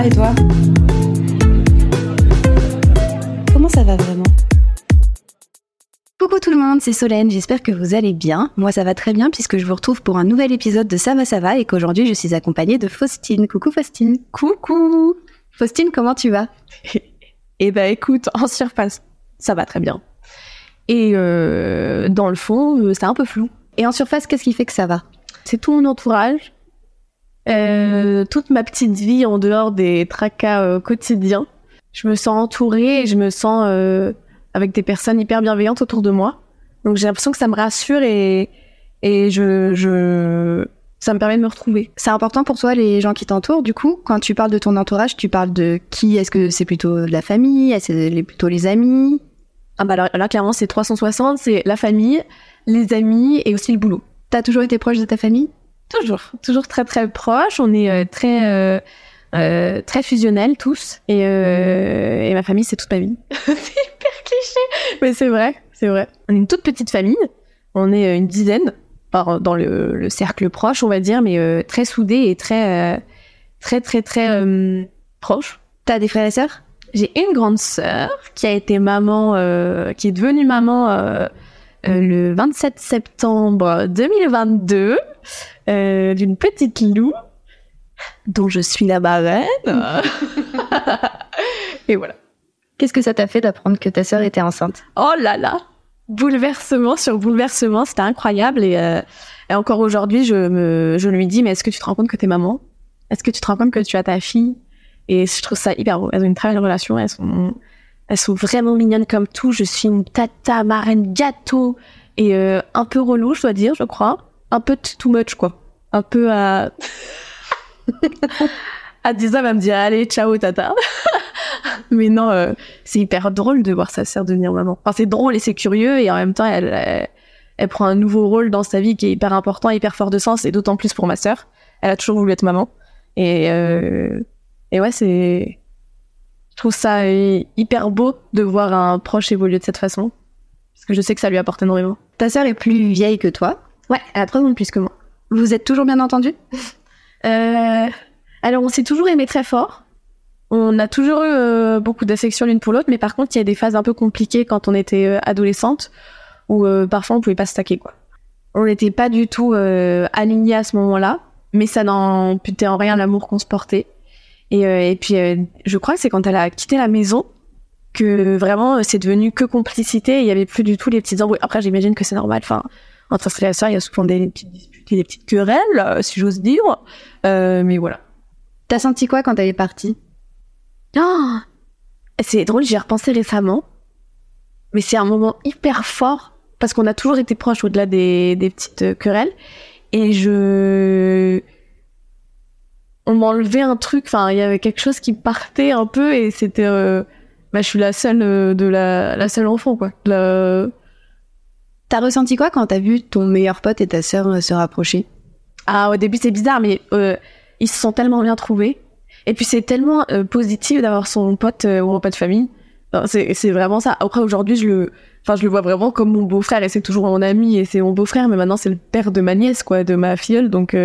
va et toi Comment ça va vraiment Coucou tout le monde, c'est Solène, j'espère que vous allez bien. Moi ça va très bien puisque je vous retrouve pour un nouvel épisode de Ça va ça va et qu'aujourd'hui je suis accompagnée de Faustine. Coucou Faustine. Coucou Faustine, comment tu vas Eh ben écoute, en surface, ça va très bien. Et euh, dans le fond, euh, c'est un peu flou. Et en surface, qu'est-ce qui fait que ça va? C'est tout mon entourage, euh, toute ma petite vie en dehors des tracas euh, quotidiens. Je me sens entourée et je me sens euh, avec des personnes hyper bienveillantes autour de moi. Donc j'ai l'impression que ça me rassure et, et je, je, ça me permet de me retrouver. C'est important pour toi les gens qui t'entourent. Du coup, quand tu parles de ton entourage, tu parles de qui? Est-ce que c'est plutôt la famille? Est-ce que c'est plutôt les amis? Ah bah alors, là clairement c'est 360, c'est la famille, les amis et aussi le boulot. T'as toujours été proche de ta famille? Toujours, toujours très très proche. On est euh, très euh, euh, très fusionnels tous et, euh, et ma famille c'est toute ma vie. c'est hyper cliché, mais c'est vrai, c'est vrai. On est une toute petite famille. On est une dizaine dans le, le cercle proche, on va dire, mais euh, très soudés et très très très très proche. T'as des frères et sœurs? J'ai une grande sœur qui a été maman, qui est devenue maman le 27 septembre 2022 euh, d'une petite loup dont je suis la marraine. Et voilà. Qu'est-ce que ça t'a fait d'apprendre que ta sœur était enceinte? Oh là là Bouleversement sur bouleversement, c'était incroyable. Et, euh, et encore aujourd'hui, je, me, je lui dis, mais est-ce que tu te rends compte que t'es maman? Est-ce que tu te rends compte que tu as ta fille? Et je trouve ça hyper beau. Elles ont une très belle relation. Elles sont, elles sont vraiment mignonnes comme tout. Je suis une tata, marraine, gâteau. Et euh, un peu relou, je dois dire, je crois. Un peu too much, quoi. Un peu à... à 10 ans, elle va me dire, allez, ciao, tata. Mais non, euh, c'est hyper drôle de voir sa sœur devenir maman. Enfin, c'est drôle et c'est curieux et en même temps, elle, elle, elle prend un nouveau rôle dans sa vie qui est hyper important, hyper fort de sens et d'autant plus pour ma sœur. Elle a toujours voulu être maman. Et, euh, et ouais, c'est, je trouve ça euh, hyper beau de voir un proche évoluer de cette façon. Parce que je sais que ça lui apporte énormément. Ta sœur est plus vieille que toi. Ouais, elle a trois ans de plus que moi. Vous êtes toujours bien entendu Euh, alors, on s'est toujours aimé très fort. On a toujours eu euh, beaucoup d'affection l'une pour l'autre, mais par contre, il y a des phases un peu compliquées quand on était euh, adolescente, où euh, parfois on pouvait pas se taquer, quoi. On n'était pas du tout alignés à ce moment-là, mais ça n'amputait en rien l'amour qu'on se portait. Et, et puis, je crois que c'est quand elle a quitté la maison que vraiment c'est devenu que complicité. Il y avait plus du tout les petites embrouilles. Après, j'imagine que c'est normal. Enfin, entre frères il y a souvent des petites disputes, et des petites querelles, euh, si j'ose dire. Euh, mais voilà. T'as senti quoi quand elle est partie Ah c'est drôle, j'y ai repensé récemment. Mais c'est un moment hyper fort parce qu'on a toujours été proches au-delà des, des petites querelles. Et je. On m'a enlevé un truc, enfin, il y avait quelque chose qui partait un peu et c'était. euh, Bah, je suis la seule euh, de la, la seule enfant, quoi. La- T'as ressenti quoi quand t'as vu ton meilleur pote et ta sœur euh, se rapprocher? Ah, au début, c'est bizarre, mais euh, ils se sont tellement bien trouvés. Et puis, c'est tellement euh, positif d'avoir son pote ou repas de famille. C'est vraiment ça. Après, aujourd'hui, je le, enfin, je le vois vraiment comme mon beau-frère et c'est toujours mon ami et c'est mon beau-frère, mais maintenant, c'est le père de ma nièce, quoi, de ma filleule. Donc,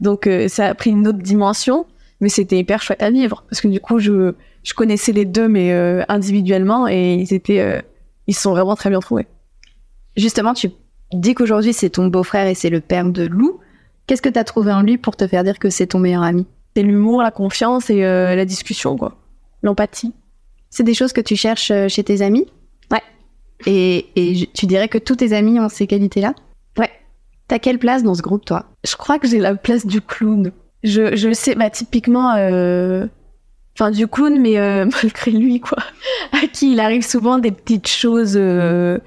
donc ça a pris une autre dimension, mais c'était hyper chouette à vivre parce que du coup, je, je connaissais les deux, mais individuellement et ils étaient, ils se sont vraiment très bien trouvés. Justement, tu dis qu'aujourd'hui c'est ton beau-frère et c'est le père de Lou. Qu'est-ce que t'as trouvé en lui pour te faire dire que c'est ton meilleur ami? C'est l'humour, la confiance et euh, la discussion, quoi. L'empathie. C'est des choses que tu cherches euh, chez tes amis? Ouais. Et, tu dirais que tous tes amis ont ces qualités-là? Ouais. T'as quelle place dans ce groupe, toi? Je crois que j'ai la place du clown. Je, je sais, bah typiquement, euh, enfin du clown, mais euh, malgré lui, quoi. À qui il arrive souvent des petites choses euh,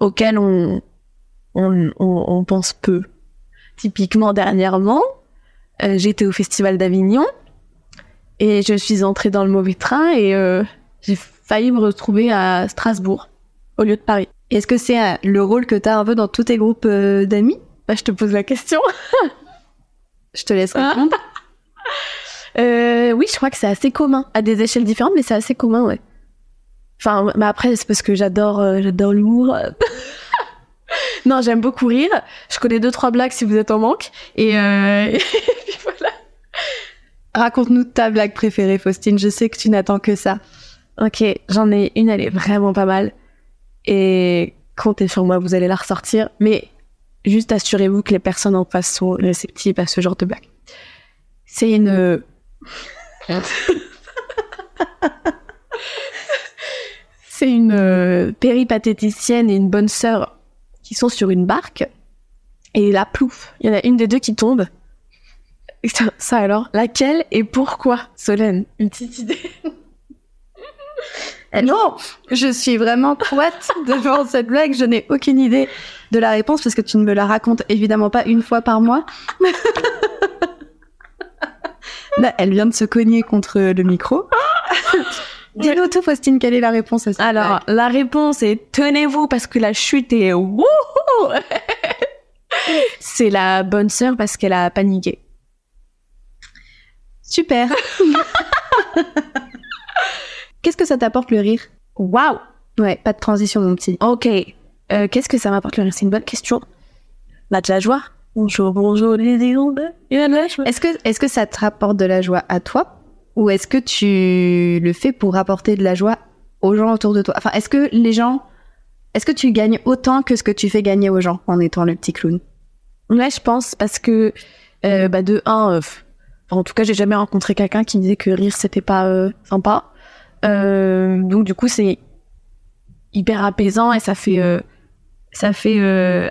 auxquelles on, on, on, on pense peu. Typiquement, dernièrement, euh, j'étais au Festival d'Avignon et je suis entrée dans le mauvais train et euh, j'ai failli me retrouver à Strasbourg au lieu de Paris. Est-ce que c'est euh, le rôle que t'as un peu dans tous tes groupes d'amis? Bah, je te pose la question. Je te laisse Ah. répondre. Euh, oui, je crois que c'est assez commun, à des échelles différentes, mais c'est assez commun, ouais. Enfin, mais après, c'est parce que j'adore, euh, j'adore l'humour. non, j'aime beaucoup rire. Je connais deux trois blagues si vous êtes en manque. Et, euh, et puis voilà. Raconte-nous ta blague préférée, Faustine. Je sais que tu n'attends que ça. Ok, j'en ai une, elle est vraiment pas mal. Et comptez sur moi, vous allez la ressortir. Mais juste assurez-vous que les personnes en face sont réceptives à ce genre de blague. C'est une... C'est une euh, péripatéticienne et une bonne sœur qui sont sur une barque. Et là, plouf, il y en a une des deux qui tombe. Ça, ça alors, laquelle et pourquoi Solène, une petite idée Non, je suis vraiment couette devant cette blague. Je n'ai aucune idée de la réponse parce que tu ne me la racontes évidemment pas une fois par mois. Là, elle vient de se cogner contre le micro. Dis-nous tout, Faustine, quelle est la réponse à ça Alors, la réponse est tenez-vous parce que la chute est wouhou C'est la bonne sœur parce qu'elle a paniqué. Super. Qu'est-ce que ça t'apporte le rire? Waouh Ouais, pas de transition, mon petit. Ok. Euh, Qu'est-ce que ça m'apporte le rire? C'est une bonne question. Là, de la joie Bonjour, bonjour, les ondes. Est-ce que, est-ce que ça te rapporte de la joie à toi? Ou est-ce que tu le fais pour apporter de la joie aux gens autour de toi? Enfin, est-ce que les gens, est-ce que tu gagnes autant que ce que tu fais gagner aux gens en étant le petit clown? Ouais, je pense parce que euh, bah de un, euh, en tout cas, j'ai jamais rencontré quelqu'un qui me disait que rire c'était pas euh, sympa. Donc du coup, c'est hyper apaisant et ça fait ça fait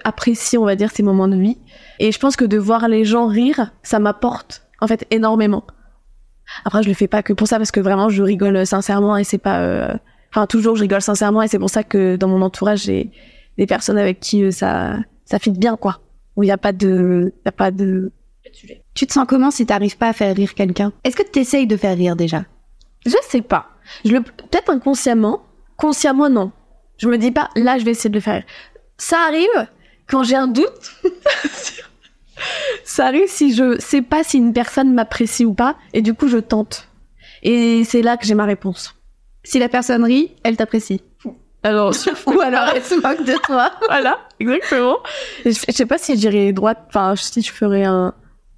apprécier, on va dire, ces moments de vie. Et je pense que de voir les gens rire, ça m'apporte en fait énormément. Après, je le fais pas que pour ça parce que vraiment, je rigole sincèrement et c'est pas. euh, Enfin, toujours, je rigole sincèrement et c'est pour ça que dans mon entourage, j'ai des personnes avec qui euh, ça ça fit bien, quoi. Où il y a pas de, y a pas de. Tu te sens comment si t'arrives pas à faire rire quelqu'un? Est-ce que tu essayes de faire rire déjà? Je sais pas. Je le peut-être inconsciemment, consciemment non. Je me dis pas là, je vais essayer de le faire. rire. Ça arrive quand j'ai un doute. ça arrive si je sais pas si une personne m'apprécie ou pas et du coup je tente. Et c'est là que j'ai ma réponse. Si la personne rit, elle t'apprécie. Alors, Ou alors elle se moque de toi. voilà, exactement. Je, je sais pas si je dirais droite, enfin, si je ferais un.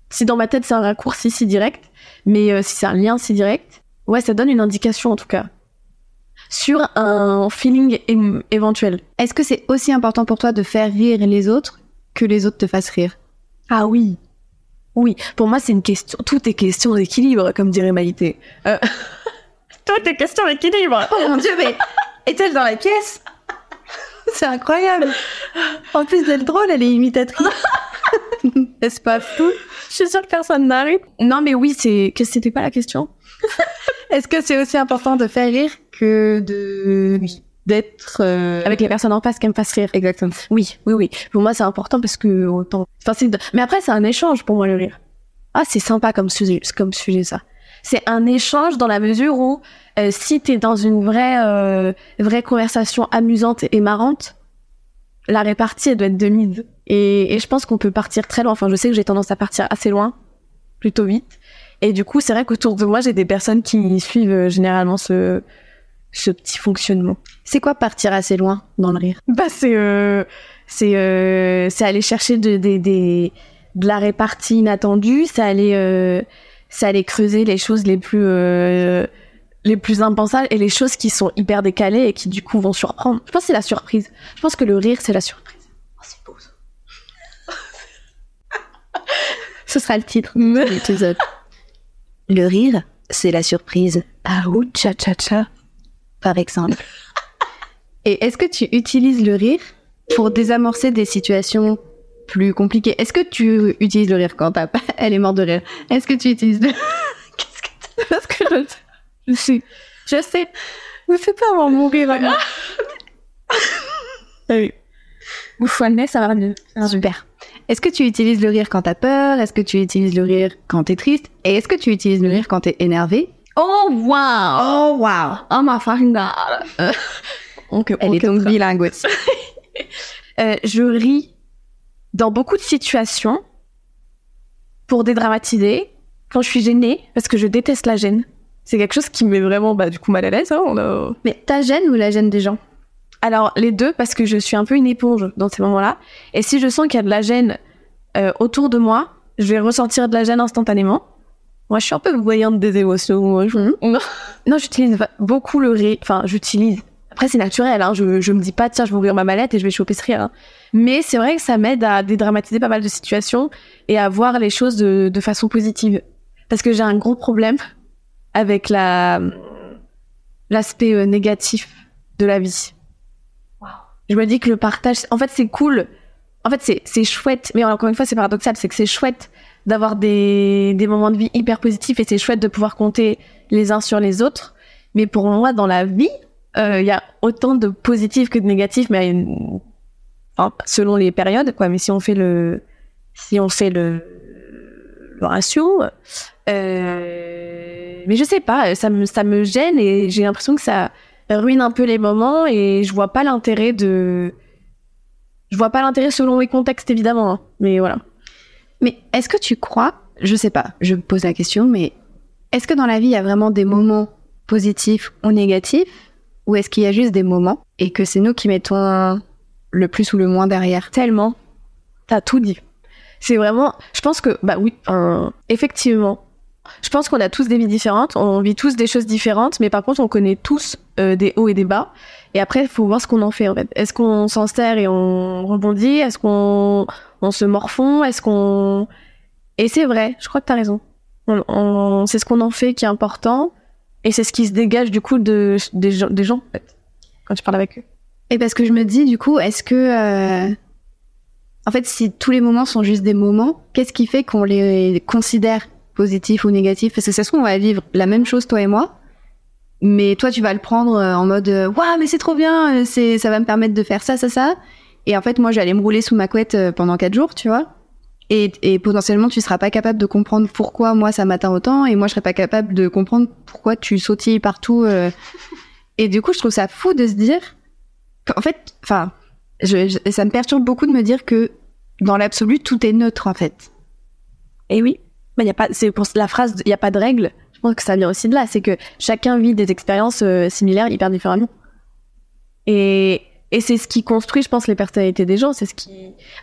Si dans ma tête c'est un raccourci si direct, mais euh, si c'est un lien si direct, ouais, ça donne une indication en tout cas. Sur un feeling éventuel. Est-ce que c'est aussi important pour toi de faire rire les autres que les autres te fassent rire? Ah oui. Oui, pour moi c'est une question. Tout est question d'équilibre, comme dirait Maïté. Euh... Tout est question d'équilibre. Oh mon dieu, mais est-elle dans la pièce? C'est incroyable. En plus d'être drôle, elle est imitatrice. N'est-ce pas fou? Je suis sûre que personne n'arrive. Non, mais oui, c'est que c'était pas la question. Est-ce que c'est aussi important de faire rire que de d'être euh, Avec les personnes en face qui me fassent rire. exactement Oui, oui, oui. Pour moi, c'est important parce que autant. Enfin, c'est. Mais après, c'est un échange pour moi le rire. Ah, c'est sympa comme sujet, comme sujet ça. C'est un échange dans la mesure où euh, si t'es dans une vraie, euh, vraie conversation amusante et marrante, la répartie elle doit être de mise. Et, et je pense qu'on peut partir très loin. Enfin, je sais que j'ai tendance à partir assez loin, plutôt vite. Et du coup, c'est vrai qu'autour de moi, j'ai des personnes qui suivent euh, généralement ce, ce petit fonctionnement. C'est quoi partir assez loin dans le rire? Bah c'est euh, c'est euh, c'est aller chercher de, de, des- de la répartie inattendue, c'est aller euh, c'est aller creuser les choses les plus euh, les plus impensables et les choses qui sont hyper décalées et qui du coup vont surprendre. Je pense que c'est la surprise. Je pense que le rire c'est la surprise. Oh, c'est beau ça. Ce sera le titre de l'épisode. Le rire, c'est la surprise. Ah ou cha cha cha. Par exemple. Et est-ce que tu utilises le rire pour désamorcer des situations plus compliquées? Est-ce que tu utilises le rire quand t'as pas... Elle est morte de rire? Est-ce que tu utilises le... Qu'est-ce que Parce que je, je sais je sais. Me fais pas avoir mourir vraiment. oui. Ouf, Annette, ça va mieux. Super. Est-ce que tu utilises le rire quand t'as peur? Est-ce que tu utilises le rire quand t'es triste? Et est-ce que tu utilises le rire quand t'es énervé? Oh wow. Oh wow Oh my fucking god. Ok, Elle est donc bilingue. Euh, je ris dans beaucoup de situations pour dédramatiser quand je suis gênée parce que je déteste la gêne. C'est quelque chose qui me met vraiment bah, du coup mal à l'aise. hein, a- Mais ta gêne ou la gêne des gens? Alors les deux parce que je suis un peu une éponge dans ces moments-là. Et si je sens qu'il y a de la gêne euh, autour de moi, je vais ressentir de la gêne instantanément. Moi, je suis un peu voyante des émotions. Moi, je- Non, non j'utilise beaucoup le rire. Enfin, j'utilise. Après, c'est naturel. Hein. Je, je me dis pas, tiens, je vais ouvrir ma mallette et je vais choper ce rire. hein. Mais c'est vrai que ça m'aide à dédramatiser pas mal de situations et à voir les choses de, de façon positive. Parce que j'ai un gros problème avec la l'aspect euh, négatif de la vie. Je me dis que le partage, en fait, c'est cool. En fait, c'est chouette. Mais encore une fois, c'est paradoxal, c'est que c'est chouette d'avoir des des moments de vie hyper positifs et c'est chouette de pouvoir compter les uns sur les autres. Mais pour moi, dans la vie, euh, il y a autant de positifs que de négatifs, mais enfin, selon les périodes, quoi. Mais si on fait le si on fait le le ratio, euh, mais je sais pas, ça me ça me gêne et j'ai l'impression que ça ruine un peu les moments et je vois pas l'intérêt de je vois pas l'intérêt selon les contextes évidemment hein. mais voilà Mais est-ce que tu crois, je sais pas, je me pose la question, mais est-ce que dans la vie, il y a vraiment des moments positifs ou négatifs Ou est-ce qu'il y a juste des moments et que c'est nous qui mettons le plus ou le moins derrière? Tellement. T'as tout dit. C'est vraiment je pense que bah oui effectivement je pense qu'on a tous des vies différentes on vit tous des choses différentes mais par contre on connaît tous euh, des hauts et des bas. Et après il faut voir ce qu'on en fait en fait. Est-ce qu'on s'en sert et on rebondit? Est-ce qu'on on se morfond? Est-ce qu'on et c'est vrai je crois que t'as raison. On, on- c'est ce qu'on en fait qui est important et c'est ce qui se dégage du coup de des gens, des gens en fait quand tu parles avec eux. Et parce que je me dis, du coup, est-ce que. euh, En fait, si tous les moments sont juste des moments, qu'est-ce qui fait qu'on les considère positifs ou négatifs Parce que ça se trouve, on va vivre la même chose, toi et moi. Mais toi, tu vas le prendre euh, en mode euh, Waouh, mais c'est trop bien, euh, c'est, ça va me permettre de faire ça, ça, ça. Et en fait, moi, j'allais me rouler sous ma couette pendant quatre jours, tu vois. Et, et potentiellement, tu seras pas capable de comprendre pourquoi moi ça m'atteint autant, et moi, je serais pas capable de comprendre pourquoi tu sautilles partout. Et du coup, je trouve ça fou de se dire en fait, enfin, ça me perturbe beaucoup de me dire que dans l'absolu, tout est neutre en fait. Et oui, mais y a pas, c'est pour la phrase, il y a pas de règle. Je pense que ça vient aussi de là, c'est que chacun vit des expériences euh, similaires, hyper différemment. Et et c'est ce qui construit, je pense, les personnalités des gens. C'est ce qui.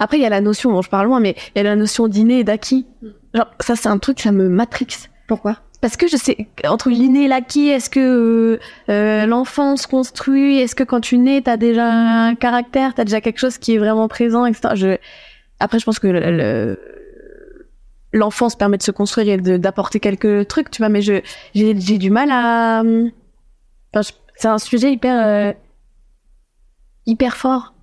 Après, il y a la notion, bon, je parle loin, mais il y a la notion d'inné et d'acquis. Genre, ça, c'est un truc, ça me matrixe. Pourquoi? Parce que je sais, entre l'inné et l'acquis, est-ce que euh, euh, l'enfant se construit Est-ce que quand tu nais, t'as déjà un caractère, t'as déjà quelque chose qui est vraiment présent, etc. Je... Après, je pense que le- le- l'enfance permet de se construire et d'apporter quelques trucs, tu vois, mais j'ai du mal à... C'est un sujet hyper... euh, hyper fort.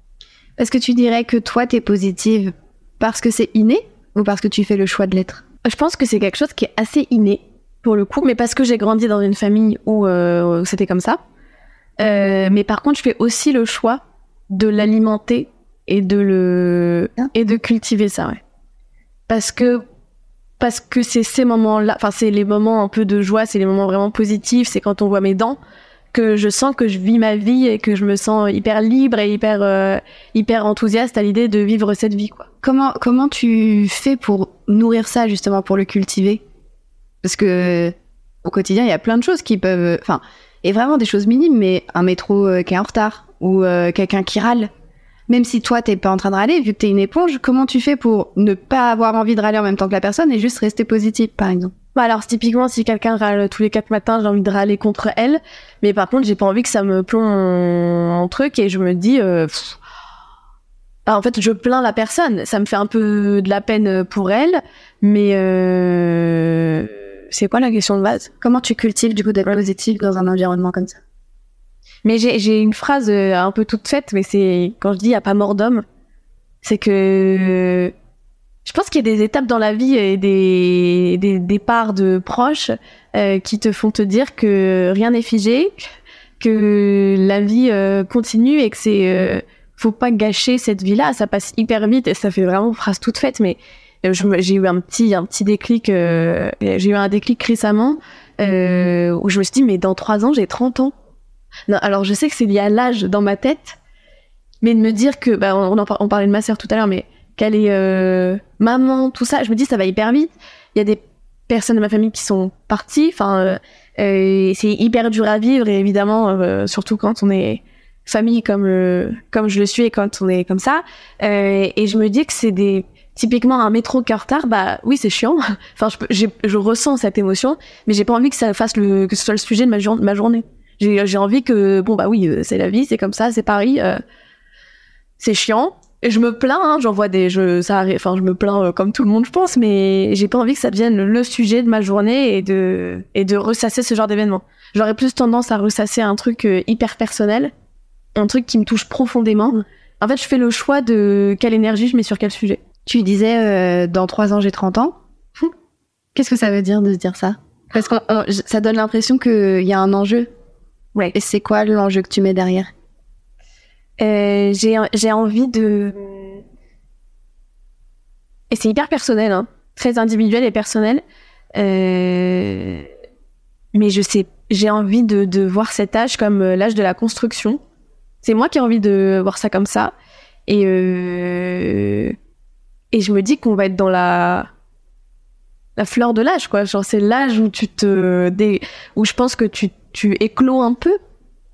Est-ce que tu dirais que toi, t'es positive parce que c'est inné ou parce que tu fais le choix de l'être? Je pense que c'est quelque chose qui est assez inné pour le coup, mais parce que j'ai grandi dans une famille où euh, c'était comme ça. Euh, mais par contre, je fais aussi le choix de l'alimenter et de le et de cultiver ça, ouais. Parce que parce que c'est ces moments-là, enfin c'est les moments un peu de joie, c'est les moments vraiment positifs, c'est quand on voit mes dents que je sens que je vis ma vie et que je me sens hyper libre et hyper euh, enthousiaste à l'idée de vivre cette vie, quoi. Comment comment tu fais pour nourrir ça justement pour le cultiver? Parce que au quotidien, il y a plein de choses qui peuvent, enfin, et vraiment des choses minimes, mais un métro euh, qui est en retard ou euh, quelqu'un qui râle. Même si toi t'es pas en train de râler, vu que t'es une éponge, comment tu fais pour ne pas avoir envie de râler en même temps que la personne et juste rester positive, par exemple? Bah alors typiquement si quelqu'un râle tous les quatre matins, j'ai envie de râler contre elle, mais par contre j'ai pas envie que ça me plombe en, truc et je me dis euh, pff, bah, en fait je plains la personne, ça me fait un peu de la peine pour elle, mais euh, c'est quoi la question de base? Comment tu cultives du coup d'être positive dans un environnement comme ça? Mais j'ai une phrase euh, un peu toute faite, mais c'est quand je dis y a pas mort d'homme, c'est que je pense qu'il y a des étapes dans la vie et des, des départs de proches euh, qui te font te dire que rien n'est figé, que la vie euh, continue et que c'est euh, faut pas gâcher cette vie-là, ça passe hyper vite et ça fait vraiment une phrase toute faite, mais euh, j'ai eu un petit un petit déclic, euh, j'ai eu un déclic récemment où je me suis dit mais dans trois ans j'ai 30 ans. Alors je sais que c'est lié à l'âge dans ma tête, mais de me dire que, bah, on, parlait de ma sœur tout à l'heure, mais qu'elle est euh, maman, tout ça, je me dis ça va hyper vite. Il y a des personnes de ma famille qui sont parties, enfin, euh, c'est hyper dur à vivre et évidemment, euh, surtout quand on est famille comme comme je le suis et quand on est comme ça. Et je me dis que c'est des typiquement un métro qui est en retard, bah oui, c'est chiant. enfin, je, ressens cette émotion, mais j'ai pas envie que ça fasse le, que ce soit le sujet de ma journée. J'ai, envie que, bon, bah oui, euh, c'est la vie, c'est comme ça, c'est Paris, euh, c'est chiant. Et je me plains, hein, j'envoie des, je, ça arrive, enfin, je me plains euh, comme tout le monde, je pense, mais j'ai pas envie que ça devienne le sujet de ma journée et de, et de ressasser ce genre d'événement. J'aurais plus tendance à ressasser un truc euh, hyper personnel, un truc qui me touche profondément. En fait, je fais le choix de quelle énergie je mets sur quel sujet. Tu disais dans trois ans j'ai 30 ans. Qu'est-ce que ça veut dire de dire ça? Parce que ça donne l'impression qu'il y a un enjeu. Ouais. Et c'est quoi l'enjeu que tu mets derrière? Euh, j'ai j'ai envie de et c'est hyper personnel hein, très individuel et personnel Euh, mais je sais j'ai envie de, de voir cet âge comme euh, l'âge de la construction. C'est moi qui ai envie de voir ça comme ça. Et euh, et je me dis qu'on va être dans la la fleur de l'âge quoi. Genre c'est l'âge où tu te dé- où je pense que tu tu éclos un peu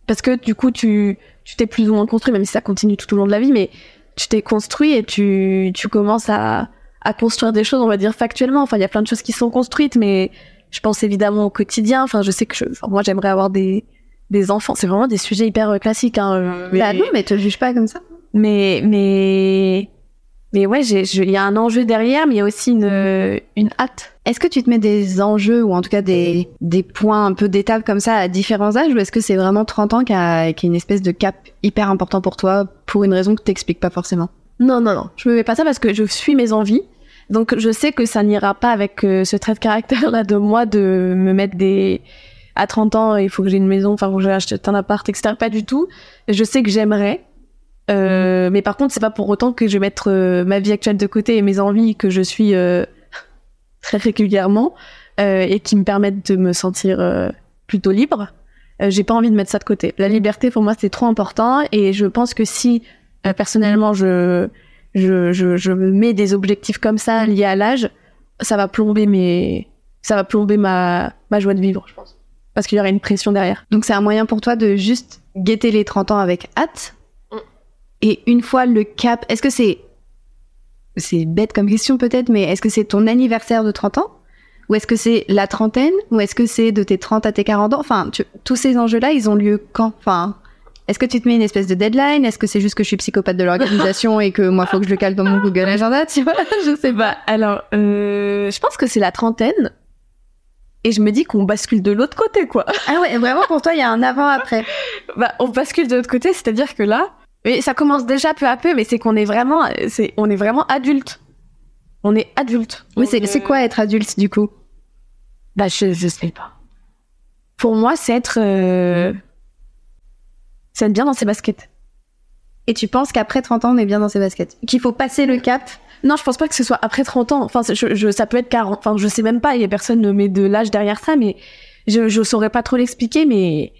parce que du coup tu tu t'es plus ou moins construit, même si ça continue tout au long de la vie, mais tu t'es construit et tu, tu commences à, à construire des choses, on va dire factuellement. Enfin, il y a plein de choses qui sont construites, mais je pense évidemment au quotidien. Enfin, je sais que je, enfin, moi, j'aimerais avoir des, des enfants. C'est vraiment des sujets hyper euh, classiques. Hein, mais, Bah non, mais te juge pas comme ça. mais, mais, mais ouais, il y a un enjeu derrière, mais il y a aussi une, une hâte. Est-ce que tu te mets des enjeux ou en tout cas des, des points un peu d'étape comme ça à différents âges ou est-ce que c'est vraiment 30 ans qui a, a une espèce de cap hyper important pour toi pour une raison que t'expliques pas forcément? Non, non, non. Je me mets pas ça parce que je suis mes envies. Donc je sais que ça n'ira pas avec euh, ce trait de caractère là de moi de me mettre des à 30 ans il faut que j'ai une maison, enfin faut que j'ai acheté un appart, etc. Pas du tout. Je sais que j'aimerais. Euh, mais par contre, c'est pas pour autant que je vais mettre euh, ma vie actuelle de côté et mes envies que je suis euh, très régulièrement euh, et qui me permettent de me sentir euh, plutôt libre. Euh, j'ai pas envie de mettre ça de côté. La liberté pour moi c'est trop important et je pense que si euh, personnellement je je, je je me mets des objectifs comme ça liés à l'âge, ça va plomber mes ça va plomber ma ma joie de vivre, je pense. Parce qu'il y aura une pression derrière. Donc c'est un moyen pour toi de juste guetter les 30 ans avec hâte. Et une fois le cap, est-ce que c'est c'est bête comme question peut-être, mais est-ce que c'est ton anniversaire de 30 ans? Ou est-ce que c'est la trentaine? Ou est-ce que c'est de tes 30 à tes 40 ans? Enfin, tu- tous ces enjeux-là, ils ont lieu quand? Enfin, est-ce que tu te mets une espèce de deadline? Est-ce que c'est juste que je suis psychopathe de l'organisation et que moi faut que je le cale dans mon Google Agenda, tu vois? Je sais pas. Alors euh, je pense que c'est la trentaine. Et je me dis qu'on bascule de l'autre côté quoi. Ah ouais, vraiment pour toi, il y a un avant-après. bah, on bascule de l'autre côté, c'est-à-dire que là, mais ça commence déjà peu à peu, mais c'est qu'on est vraiment, c'est, on est vraiment adulte. On est adulte. Oui, c'est c'est euh, quoi être adulte du coup? Bah, je, je sais pas. Pour moi, c'est être, euh, c'est être bien dans ses baskets. Et tu penses qu'après 30 ans, on est bien dans ses baskets? Qu'il faut passer le cap? Non, je pense pas que ce soit après 30 ans. Enfin, je, je- ça peut être 40. Enfin, je sais même pas. Il y a personne ne met de l'âge derrière ça, mais je, je saurais pas trop l'expliquer. Mais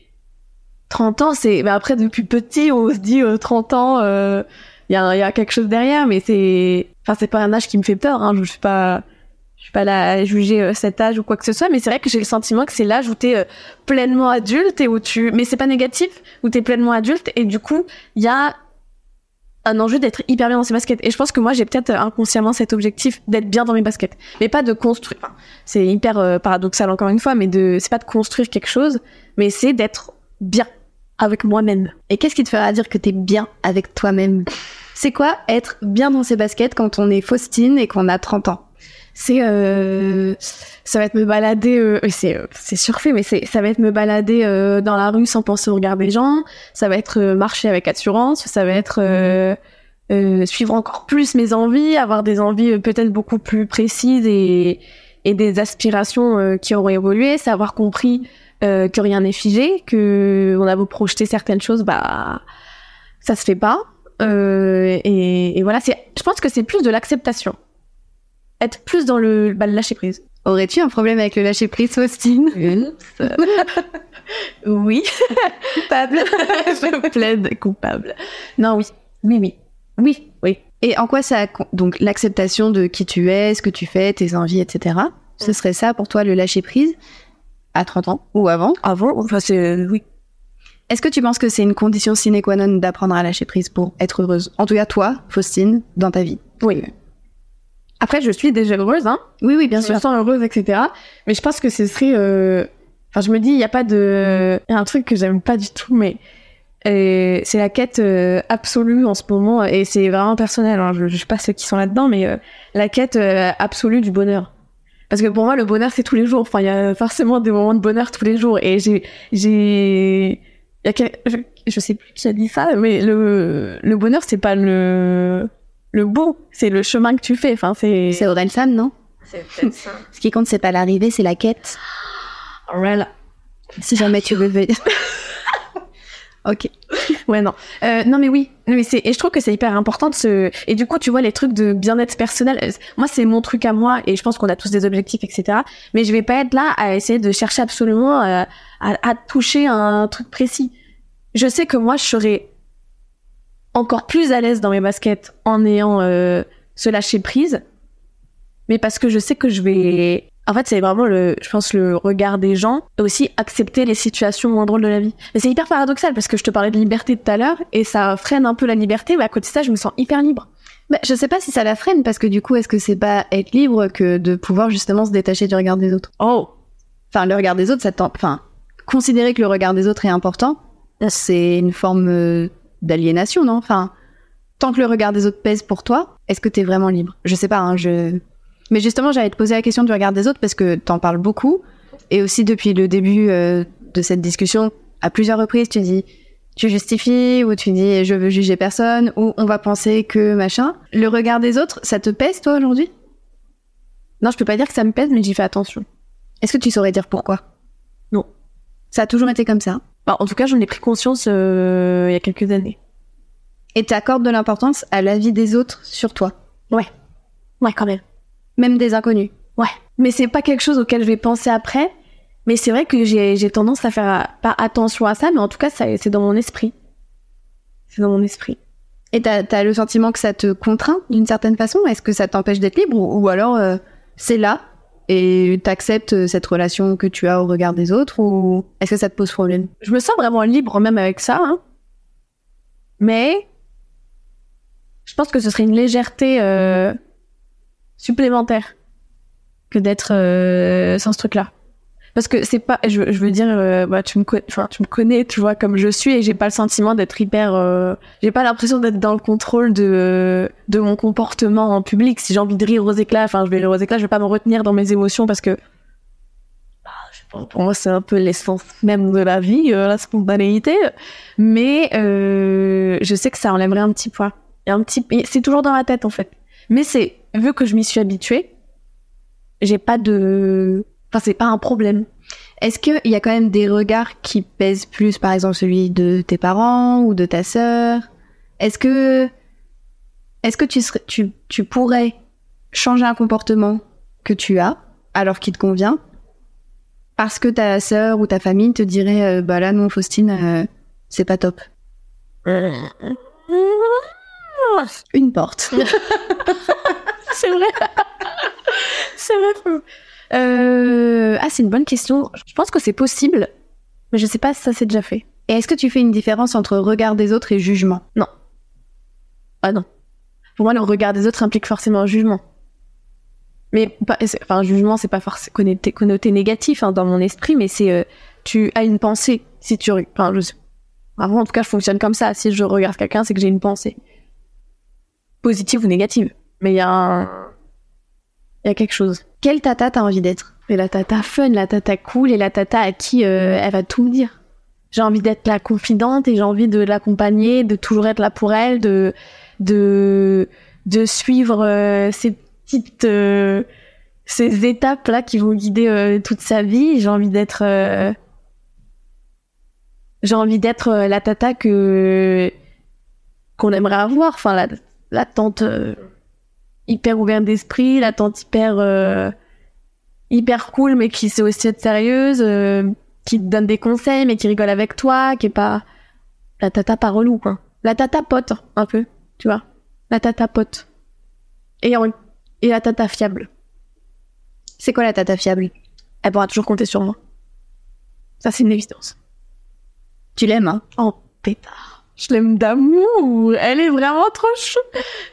30 ans, c'est. bah, après, depuis petit, on se dit euh, 30 ans. euh, Il y, a, y a quelque chose derrière, mais c'est. Enfin, c'est pas un âge qui me fait peur. Hein. Je suis pas. Je suis pas là à juger euh, cet âge ou quoi que ce soit, mais c'est vrai que j'ai le sentiment que c'est l'âge où t'es euh, pleinement adulte et où tu. Mais c'est pas négatif, où t'es pleinement adulte et du coup, il y a un enjeu d'être hyper bien dans ses baskets. Et je pense que moi, j'ai peut-être euh, inconsciemment cet objectif d'être bien dans mes baskets. Mais pas de construire. enfin, c'est hyper euh, paradoxal encore une fois, mais de, c'est pas de construire quelque chose, mais c'est d'être bien avec moi-même. Et qu'est-ce qui te fera dire que t'es bien avec toi-même? C'est quoi être bien dans ses baskets quand on est Faustine et qu'on a 30 ans? C'est, euh, ça va être me balader, euh, c'est, euh, c'est surfait, mais c'est, ça va être me balader euh, dans la rue sans penser au regard des gens. Ça va être euh, marcher avec assurance. Ça va être euh, suivre encore plus mes envies, avoir des envies peut-être beaucoup plus précises et, et des aspirations qui auront évolué, savoir compris euh, que rien n'est figé, que on a beau projeter certaines choses, bah ça se fait pas. Euh, et, et voilà, c'est, je pense que c'est plus de l'acceptation, être plus dans le, bah, le lâcher prise. Aurais-tu un problème avec le lâcher prise, Faustine? Oui, coupable. je plaide coupable. Non, oui, oui, oui, oui, oui. Et en quoi ça donc l'acceptation de qui tu es, ce que tu fais, tes envies, etc. Ce serait ça pour toi le lâcher prise? À 30 ans ou avant Avant, enfin c'est oui. Est-ce que tu penses que c'est une condition sine qua non d'apprendre à lâcher prise pour être heureuse? En tout cas, toi, Faustine, dans ta vie. Oui. Après, je suis déjà heureuse, hein. Oui, oui, bien je sûr. me sens heureuse, etc. Mais je pense que ce serait. euh, Enfin, je me dis, il n'y a pas de. Il y a un truc que j'aime pas du tout, mais euh, c'est la quête euh, absolue en ce moment, et c'est vraiment personnel. hein, Je, je sais pas ceux qui sont là-dedans, mais la quête absolue du bonheur. Parce que pour moi, le bonheur, c'est tous les jours. Enfin, il y a forcément des moments de bonheur tous les jours. Et j'ai, j'ai, il y a quel- je, je sais plus qui a dit ça, mais le, le bonheur, c'est pas le, le beau, c'est le chemin que tu fais. Enfin, c'est. C'est Orelsan, non? C'est peut-être ça. Ce qui compte, c'est pas l'arrivée, c'est la quête. Voilà. Si jamais tu veux venir. ok. Ouais, non. Euh, non, mais oui. Non, mais c'est, et je trouve que c'est hyper important de se, et du coup, tu vois, les trucs de bien-être personnel, euh, moi, c'est mon truc à moi, et je pense qu'on a tous des objectifs, etc. Mais je vais pas être là à essayer de chercher absolument euh, à, à toucher un truc précis. Je sais que moi, je serais encore plus à l'aise dans mes baskets en ayant euh, ce lâcher prise, mais parce que je sais que je vais. En fait, c'est vraiment le, je pense, le regard des gens et aussi accepter les situations moins drôles de la vie. Mais c'est hyper paradoxal parce que je te parlais de liberté tout à l'heure et ça freine un peu la liberté, mais à côté de ça, je me sens hyper libre. Bah, je sais pas si ça la freine parce que du coup, est-ce que c'est pas être libre que de pouvoir justement se détacher du regard des autres? Oh, Enfin, le regard des autres, ça t'en... Enfin, considérer que le regard des autres est important, c'est une forme euh, d'aliénation, non? Enfin, tant que le regard des autres pèse pour toi, est-ce que t'es vraiment libre? Je sais pas, hein, je... Mais justement, j'allais te poser la question du regard des autres parce que t'en parles beaucoup. Et aussi, depuis le début euh, de cette discussion, à plusieurs reprises, tu dis... Tu justifies, ou tu dis je veux juger personne, ou on va penser que machin. Le regard des autres, ça te pèse toi aujourd'hui? Non, je peux pas dire que ça me pèse, mais j'y fais attention. Est-ce que tu saurais dire pourquoi? Non. Ça a toujours été comme ça? Bah, en tout cas, j'en ai pris conscience euh, il y a quelques années. Et t'accordes de l'importance à l'avis des autres sur toi, Ouais, quand même. Même des inconnus. Ouais. Mais c'est pas quelque chose auquel je vais penser après. Mais c'est vrai que j'ai tendance à faire pas attention à ça, mais en tout cas, c'est dans mon esprit. C'est dans mon esprit. Et t'as as le sentiment que ça te contraint d'une certaine façon? Est-ce que ça t'empêche d'être libre? Ou, ou alors euh, c'est là et t'acceptes euh, cette relation que tu as au regard des autres? Ou est-ce que ça te pose problème? Je me sens vraiment libre même avec ça. hein. Mais je pense que ce serait une légèreté euh, supplémentaire que d'être euh, sans ce truc-là. Parce que c'est pas, je, veux dire, euh, bah, tu me connais, tu vois comme je suis, et j'ai pas le sentiment d'être hyper, euh, j'ai pas l'impression d'être dans le contrôle de de mon comportement en public. Si j'ai envie de rire aux éclats, enfin, je vais rire aux éclats, je vais pas me retenir dans mes émotions parce que bah, je pour moi, c'est un peu l'essence même de la vie, euh, la spontanéité. Mais je sais que ça enlèverait un petit poids. Un petit, et c'est toujours dans la tête en fait. Mais c'est vu que je m'y suis habituée, j'ai pas de, enfin, c'est pas un problème. Est-ce qu'il y a quand même des regards qui pèsent plus, par exemple celui de tes parents ou de ta sœur? Est-ce que, est-ce que tu, serais, tu, tu pourrais changer un comportement que tu as alors qu'il te convient parce que ta sœur ou ta famille te dirait euh, bah là non Faustine euh, c'est pas top? une porte C'est vrai. c'est vrai. Euh, ah, c'est une bonne question. Je pense que c'est possible, mais je sais pas si ça s'est déjà fait. et est-ce que tu fais une différence entre regard des autres et jugement? Ah non. Pour moi, le regard des autres implique forcément un jugement. Mais pas, enfin, jugement, c'est pas forcément connoté, connoté négatif hein, dans mon esprit, mais c'est euh, tu as une pensée si tu, enfin, je sais. Avant, en tout cas, je fonctionne comme ça. Si je regarde quelqu'un, c'est que j'ai une pensée positive ou négative. Mais il y a un, il y a quelque chose. quelle tata t'as envie d'être? Et la tata fun, la tata cool et la tata à qui euh, elle va tout me dire. J'ai envie d'être la confidente et j'ai envie de l'accompagner, de toujours être là pour elle, de de de suivre euh, ces petites euh, ces étapes là qui vont guider euh, toute sa vie. J'ai envie d'être j'ai envie d'être la tata que qu'on aimerait avoir. Enfin la la tante euh, hyper ouverte d'esprit, la tante hyper euh, hyper cool mais qui sait aussi être sérieuse, euh, qui te donne des conseils mais qui rigole avec toi, qui est pas la tata pas relou quoi. La tata pote un peu, tu vois. La tata pote. Et en- et la tata fiable. c'est quoi la tata fiable? Elle pourra toujours compter sur moi. Ça c'est une évidence. tu l'aimes hein? Oh pétard. Je l'aime d'amour. Elle est vraiment trop chou.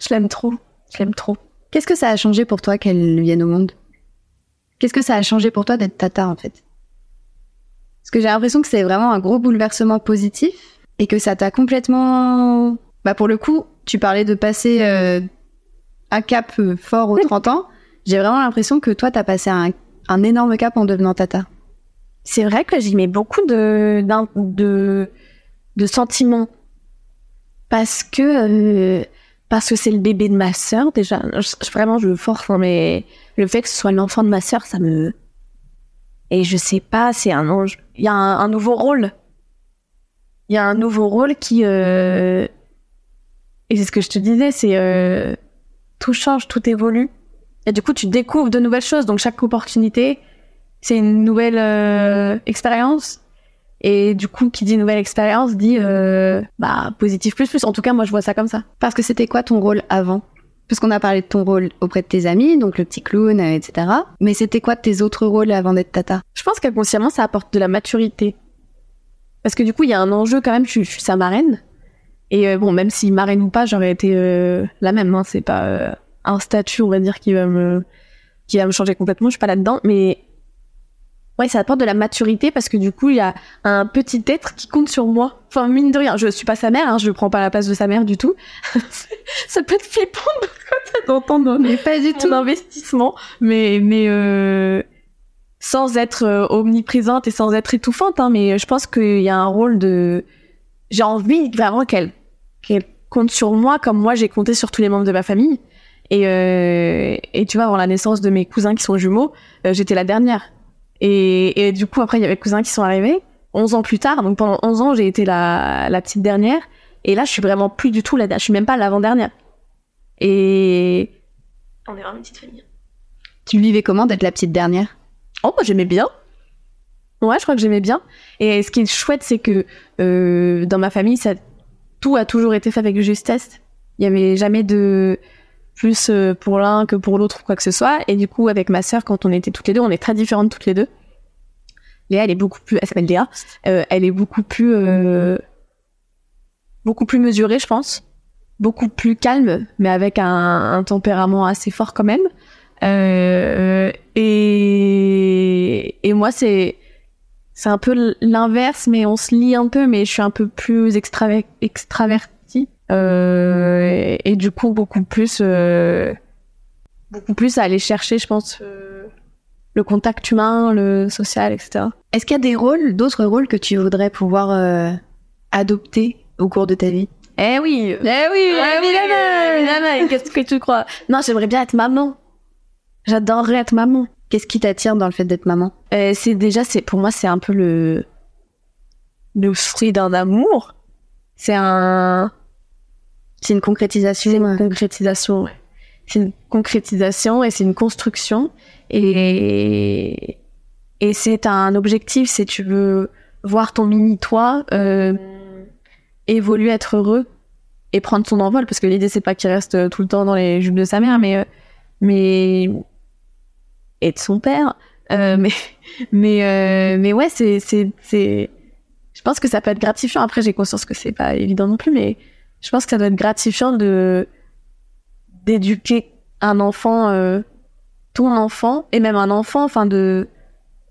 Je l'aime trop. Je l'aime trop. Qu'est-ce que ça a changé pour toi qu'elle vienne au monde? Qu'est-ce que ça a changé pour toi d'être tata en fait? Parce que j'ai l'impression que c'est vraiment un gros bouleversement positif et que ça t'a complètement... Bah pour le coup, tu parlais de passer euh, un cap euh, fort aux 30 ans. J'ai vraiment l'impression que toi, t'as passé un, un énorme cap en devenant tata. C'est vrai que j'y mets beaucoup de, de, de sentiments. Parce que, euh, parce que c'est le bébé de ma sœur, déjà. Vraiment, je force, hein, mais le fait que ce soit l'enfant de ma sœur, ça me. Et je sais pas, c'est un ange. Il y a un, un nouveau rôle. Il y a un nouveau rôle qui. euh, Et c'est ce que je te disais, c'est. euh, Tout change, tout évolue. Et du coup, tu découvres de nouvelles choses. Donc, chaque opportunité, c'est une nouvelle euh, expérience. Et du coup, qui dit nouvelle expérience dit euh, bah positif plus plus. En tout cas, moi, je vois ça comme ça. Parce que c'était quoi ton rôle avant? Parce qu'on a parlé de ton rôle auprès de tes amis, donc le petit clown, euh, etc. Mais c'était quoi tes autres rôles avant d'être tata? Je pense qu'inconsciemment, ça apporte de la maturité. Parce que du coup, il y a un enjeu quand même. Je, suis- je suis sa marraine. Et euh, bon, même si marraine ou pas, j'aurais été euh, la même. Hein, c'est pas un statut, on va dire, qui va me qui va me changer complètement. Je suis pas là-dedans, mais ouais, ça apporte de la maturité parce que du coup, il y a un petit être qui compte sur moi. Enfin, mine de rien, je suis pas sa mère. Hein, je prends pas la place de sa mère du tout. ça peut être flippant d'entendre Mais pas du mon investissement, mais mais euh, sans être euh, omniprésente et sans être étouffante. Hein, mais je pense qu'il y a un rôle de. J'ai envie vraiment qu'elle qu'elle compte sur moi comme moi j'ai compté sur tous les membres de ma famille. Et euh, et tu vois, avant la naissance de mes cousins qui sont jumeaux, euh, j'étais la dernière. Et, et du coup, après, il y avait les cousins qui sont arrivés. 11 ans plus tard, donc pendant 11 ans, j'ai été la, la petite dernière. Et là, je suis vraiment plus du tout la dernière. Je suis même pas l'avant-dernière. Et. On est vraiment une petite famille. Tu vivais comment d'être la petite dernière? Oh, bah, j'aimais bien. Ouais, je crois que j'aimais bien. Et ce qui est chouette, c'est que euh, dans ma famille, ça, tout a toujours été fait avec justesse. Il y avait jamais de plus euh, pour l'un que pour l'autre ou quoi que ce soit. Et du coup, avec ma sœur, quand on était toutes les deux, on est très différentes toutes les deux. Léa, elle est beaucoup plus, elle s'appelle Léa, euh, elle est beaucoup plus, euh, beaucoup plus mesurée, je pense, beaucoup plus calme, mais avec un, tempérament assez fort quand même. Euh, et, et moi, c'est, c'est un peu l'inverse, mais on se lie un peu, mais je suis un peu plus extraver- extravertie. Euh, et, et du coup, beaucoup plus, euh, beaucoup plus à aller chercher, je pense, euh, le contact humain, le social, etc. Est-ce qu'il y a des rôles, d'autres rôles que tu voudrais pouvoir euh, adopter au cours de ta vie? Eh oui! Eh oui, Eh oui, Nana, Nana, qu'est-ce que tu crois? Non, j'aimerais bien être maman. J'adorerais être maman. Qu'est-ce qui t'attire dans le fait d'être maman? Euh, c'est déjà, c'est pour moi, c'est un peu le le fruit d'un amour. C'est un, C'est une concrétisation. c'est une euh, concrétisation. ouais. C'est une concrétisation et c'est une construction et et c'est un objectif. C'est tu veux voir ton mini toi euh, évoluer, être heureux et prendre son envol parce que l'idée c'est pas qu'il reste tout le temps dans les jupes de sa mère, mais euh, mais et de son père. Euh, mais mais euh, mais ouais, c'est c'est c'est. Je pense que ça peut être gratifiant. Après, j'ai conscience que c'est pas évident non plus, mais je pense que ça doit être gratifiant de d'éduquer un enfant, euh, ton enfant et même un enfant, enfin de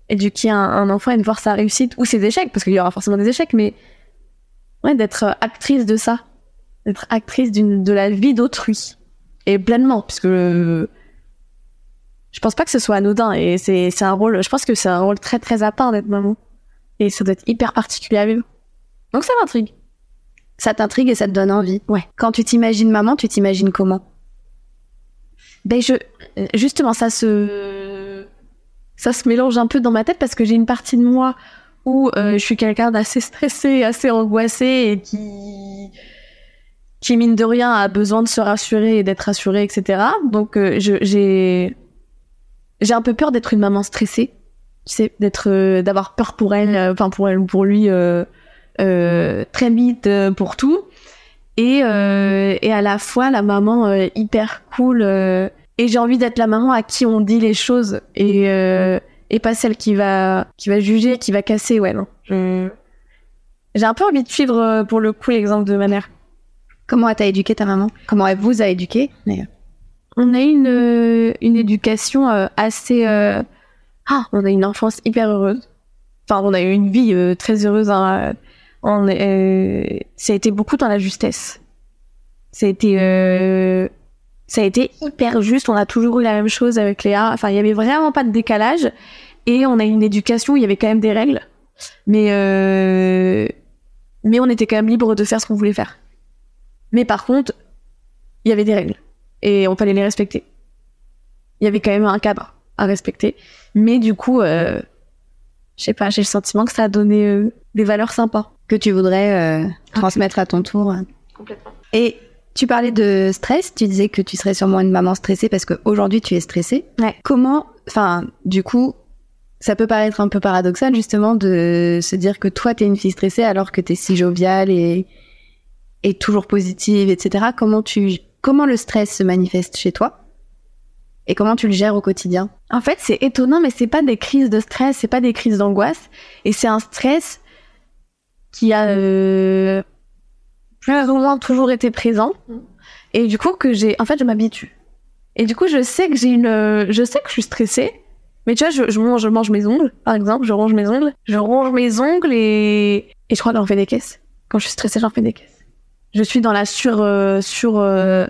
éduquer un, enfant et de voir sa réussite ou ses échecs, parce qu'il y aura forcément des échecs, mais ouais, d'être actrice de ça, d'être actrice d'une de la vie d'autrui et pleinement, puisque euh, je pense pas que ce soit anodin et c'est c'est un rôle. Je pense que c'est un rôle très très à part d'être maman et ça doit être hyper particulier à vivre. Donc ça m'intrigue. Ça t'intrigue et ça te donne envie. Ouais. Quand tu t'imagines maman, tu t'imagines comment? Ben je euh, justement ça se ça se mélange un peu dans ma tête parce que j'ai une partie de moi où euh, je suis quelqu'un d'assez stressé, assez angoissé et qui qui mine de rien a besoin de se rassurer et d'être rassuré, etc. Donc euh, je- j'ai j'ai un peu peur d'être une maman stressée, tu sais, d'être euh, d'avoir peur pour elle, enfin pour elle ou pour lui très vite euh, pour tout. Et, euh, et à la fois la maman euh, hyper cool euh, et j'ai envie d'être la maman à qui on dit les choses et euh, et pas celle qui va qui va juger qui va casser ouais non Je- j'ai un peu envie de suivre euh, pour le coup l'exemple de ma mère Comment elle t'a éduqué ta maman? Comment elle vous a éduqué On a eu une, euh, une éducation euh, assez. euh, Ah, on a eu une enfance hyper heureuse. Enfin, on a eu une vie euh, très heureuse. hein. On, euh, ça a été beaucoup dans la justesse. Ça a été. euh, Ça a été hyper juste. On a toujours eu la même chose avec Léa. Enfin, il y avait vraiment pas de décalage. Et on a une éducation où il y avait quand même des règles. Mais. euh, Mais on était quand même libre de faire ce qu'on voulait faire. Mais par contre, il y avait des règles et on fallait les respecter. Il y avait quand même un cadre à respecter, mais du coup, je sais pas, j'ai le sentiment que ça a donné euh, des valeurs sympas. Que tu voudrais euh, transmettre à ton tour. Complètement. Et tu parlais de stress, tu disais que tu serais sûrement une maman stressée parce qu'aujourd'hui tu es stressée. Ouais. Comment, enfin, du coup, ça peut paraître un peu paradoxal justement de se dire que toi t'es une fille stressée alors que t'es si joviale et, et toujours positive, etc. Comment tu, comment le stress se manifeste chez toi? Et comment tu le gères au quotidien? En fait, c'est étonnant, mais c'est pas des crises de stress, c'est pas des crises d'angoisse, et c'est un stress qui a euh, plus ou moins toujours été présent, et du coup que j'ai, en fait, je m'habitue. Et du coup, je sais que j'ai une, je sais que je suis stressée, mais tu vois, je, je mange, je mange mes ongles, par exemple, je ronge mes ongles, je ronge mes ongles et et je crois que j'en fais des caisses. Quand je suis stressée, j'en fais des caisses. Je suis dans la sur euh, sur euh,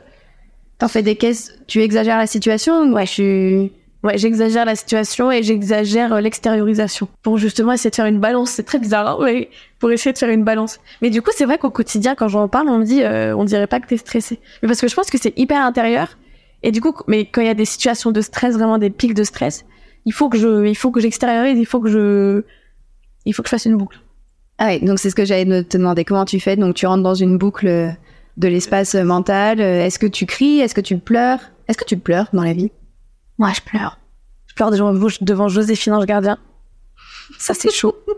T'en fais des caisses, tu exagères la situation Ouais, je suis. Ouais, j'exagère la situation et j'exagère euh, l'extériorisation pour justement essayer de faire une balance. C'est très bizarre, hein, mais pour essayer de faire une balance. Mais du coup, c'est vrai qu'au quotidien, quand j'en parle, on me dit, euh, on dirait pas que t'es stressé. Mais parce que je pense que c'est hyper intérieur. Et du coup, mais quand il y a des situations de stress, vraiment des pics de stress, il faut que je, il faut que j'extériorise, il faut que je, il faut que je fasse une boucle. Ah oui, donc c'est ce que j'allais te demander. Comment tu fais? Donc tu rentres dans une boucle de l'espace mental. Est-ce que tu cries Est-ce que tu pleures? Est-ce que tu pleures dans la vie? Moi, je pleure. Je pleure devant, devant Joséphine Ange Gardien. Ça, c'est chaud.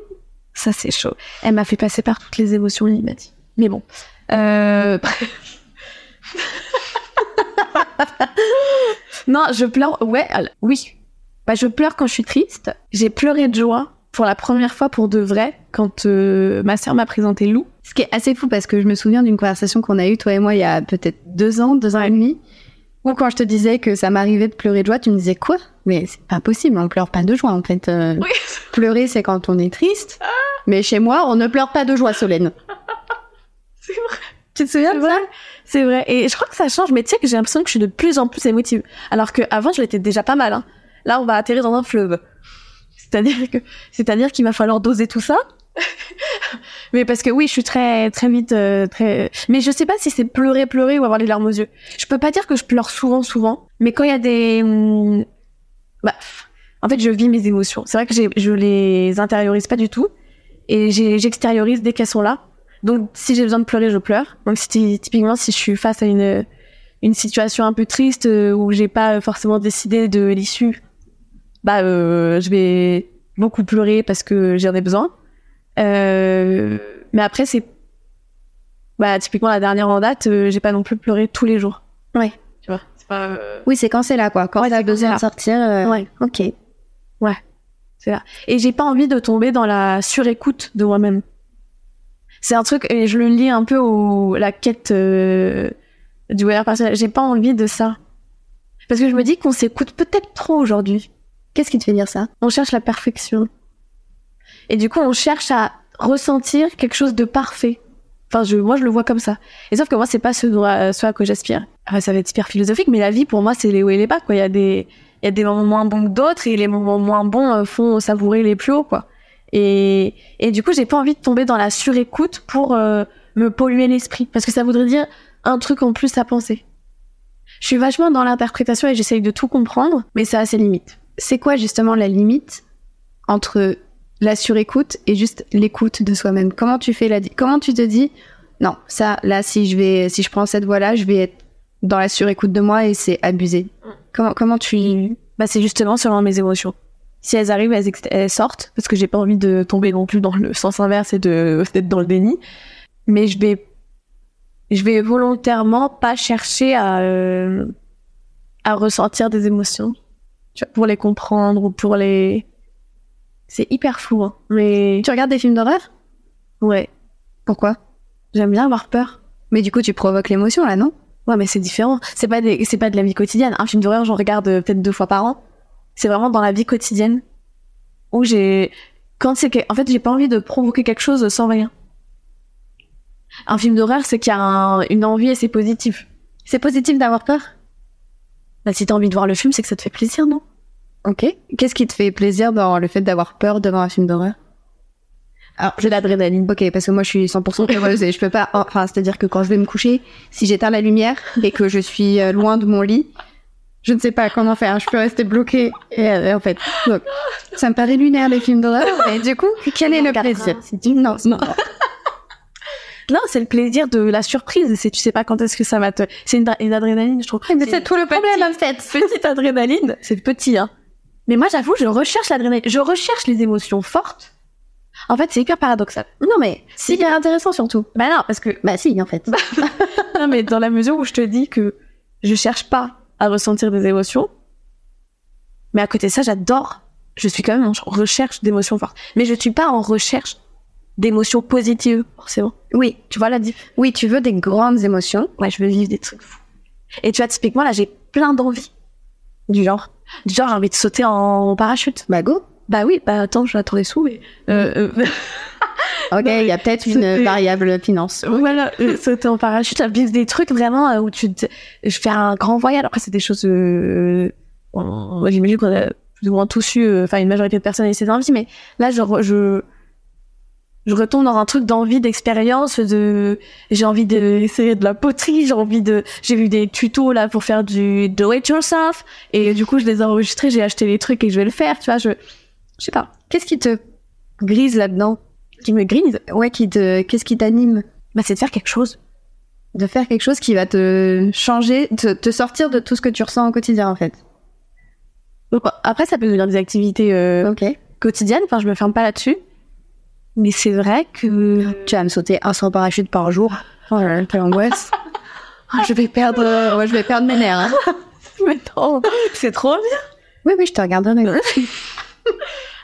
Ça, c'est chaud. Elle m'a fait passer par toutes les émotions, il m'a dit. Mais bon. Euh... non, je pleure. Ouais, alors, oui. Bah, je pleure quand je suis triste. J'ai pleuré de joie pour la première fois pour de vrai quand euh, ma sœur m'a présenté Lou. Ce qui est assez fou parce que je me souviens d'une conversation qu'on a eue, toi et moi, il y a peut-être deux ans, deux ans et demi, où quand je te disais que ça m'arrivait de pleurer de joie, tu me disais quoi? Mais c'est pas possible, on pleure pas de joie en fait. Euh, Oui. Pleurer, c'est quand on est triste. Mais chez moi, on ne pleure pas de joie, Solène. C'est vrai. Tu te souviens de ça? C'est vrai. Et je crois que ça change, mais tu sais que j'ai l'impression que je suis de plus en plus émotive. Alors qu'avant, je l'étais déjà pas mal. Hein. Là, on va atterrir dans un fleuve. C'est-à-dire que, c'est-à-dire qu'il va falloir doser tout ça. Mais parce que oui, je suis très, très vite, euh, très. Mais je sais pas si c'est pleurer, pleurer ou avoir les larmes aux yeux. Je peux pas dire que je pleure souvent, souvent. Mais quand il y a des, hum, bah, en fait, je vis mes émotions. C'est vrai que je les intériorise pas du tout et j'extériorise dès qu'elles sont là. Donc, si j'ai besoin de pleurer, je pleure. Donc, typiquement, si je suis face à une, une situation un peu triste euh, où j'ai pas forcément décidé de l'issue, bah, euh, je vais beaucoup pleurer parce que j'en ai besoin. Euh, mais après, c'est, bah, typiquement, la dernière en date, euh, j'ai pas non plus pleuré tous les jours. Ouais. Tu vois, c'est pas, euh, Oui, c'est quand c'est là, quoi. Quand Ouais, t'as besoin de sortir. euh, Ouais. Ok. C'est là. Et j'ai pas envie de tomber dans la surécoute de moi-même. C'est un truc, et je le lis un peu au la quête euh, du voyage personnel. J'ai pas envie de ça. Parce que je me dis qu'on s'écoute peut-être trop aujourd'hui. Qu'est-ce qui te fait dire ça? On cherche la perfection. Et du coup, on cherche à ressentir quelque chose de parfait. Enfin, moi, je le vois comme ça. Et sauf que moi, c'est pas ce, ce à quoi j'aspire. Ça va être hyper philosophique, mais la vie, pour moi, c'est les hauts et les bas. Il y a des, moments moins bons que d'autres, et les moments moins bons euh, font savourer les plus hauts, et du coup, j'ai pas envie de tomber dans la surécoute pour euh, me polluer l'esprit. Parce que ça voudrait dire un truc en plus à penser. Je suis vachement dans l'interprétation et j'essaye de tout comprendre, mais ça a ses limites. C'est quoi justement la limite entre la surécoute et juste l'écoute de soi-même Comment tu fais la Comment tu te dis non, ça là si je vais si je prends cette voie là, je vais être dans la surécoute de moi et c'est abusé. Comment comment tu Bah, c'est justement selon mes émotions. Si elles arrivent, elles sortent, parce que j'ai pas envie de tomber non plus dans le sens inverse et de d'être dans le déni. Mais je vais, je vais volontairement pas chercher à euh, à ressentir des émotions, tu vois, pour les comprendre ou pour les. C'est hyper flou, hein. Mais tu regardes des films d'horreur? Ouais, Pourquoi? J'aime bien avoir peur. Mais du coup, tu provoques l'émotion là, non? Ouais, mais c'est différent. C'est pas des, c'est pas de la vie quotidienne. Un film d'horreur, j'en regarde euh, peut-être deux fois par an. C'est vraiment dans la vie quotidienne où j'ai, quand c'est que, en fait, j'ai pas envie de provoquer quelque chose sans rien. Un film d'horreur, c'est qu'il y a un- une envie et c'est positif. C'est positif d'avoir peur? Bah, si t'as envie de voir le film, c'est que ça te fait plaisir, non? Ok. Qu'est-ce qui te fait plaisir dans le fait d'avoir peur devant un film d'horreur? Alors, J'ai l'adrénaline. Ok, parce que moi je suis 100% heureuse et je peux pas. Enfin, c'est-à-dire que quand je vais me coucher, si j'éteins la lumière et que je suis euh, loin de mon lit, je ne sais pas comment faire. Je peux rester bloquée. Et euh, en fait, donc, ça me paraît lunaire les films d'horreur. Mais du coup, quel est le plaisir? non, non. Non, c'est le plaisir de la surprise. C'est, tu sais pas quand est-ce que ça va te, c'est une, une adrénaline, je trouve. Mais c'est tout le problème en fait. petite adrénaline. C'est petit, hein. Mais moi, j'avoue, je recherche l'adrénaline. Je recherche les émotions fortes. En fait, c'est hyper paradoxal. Non mais c'est hyper intéressant surtout. Bah non, parce que, Bah si, en fait. non, mais dans la mesure où je te dis que je cherche pas à ressentir des émotions, mais à côté de ça, j'adore. Je suis quand même en recherche d'émotions fortes. Mais je suis pas en recherche d'émotions positives, forcément. Oui, Tu vois la diff? oui, tu veux des grandes émotions. Ouais, je veux vivre des trucs fous. Et tu vois, typiquement, là, j'ai plein d'envies. Du genre. Genre, j'ai envie de sauter en parachute. Bah go. Bah oui, bah attends, je vais attendre des sous, mais... Euh, euh, Ok, il y a peut-être une variable finance. voilà, euh, sauter en parachute, vivre des trucs vraiment euh, où tu... te- Je fais un grand voyage. Après, c'est des choses... Euh... j'imagine qu'on a plus ou moins tous eu... Enfin, une majorité de personnes et ces envies, mais là, je... re- je... Je retombe dans un truc d'envie, d'expérience, de j'ai envie d'essayer de la poterie, j'ai envie de j'ai vu des tutos là pour faire du do it yourself et du coup je les ai enregistrés, j'ai acheté les trucs et je vais le faire, tu vois, je je sais pas, Qu'est-ce qui te grise là-dedans? Qui me grise, Ouais, qui te, qu'est-ce qui t'anime? Bah c'est de faire quelque chose. de faire quelque chose qui va te changer, te, te sortir de tout ce que tu ressens au quotidien en fait. Après ça peut devenir des activités euh, quotidiennes, enfin je me ferme pas là-dessus. Mais c'est vrai que Tu vas me sauter un saut en parachute par jour. Oh là là, quelle angoisse. Ah, je vais perdre, euh, ouais, je vais perdre mes nerfs. hein. mais non, c'est trop bien. Oui, oui, je te regarderai.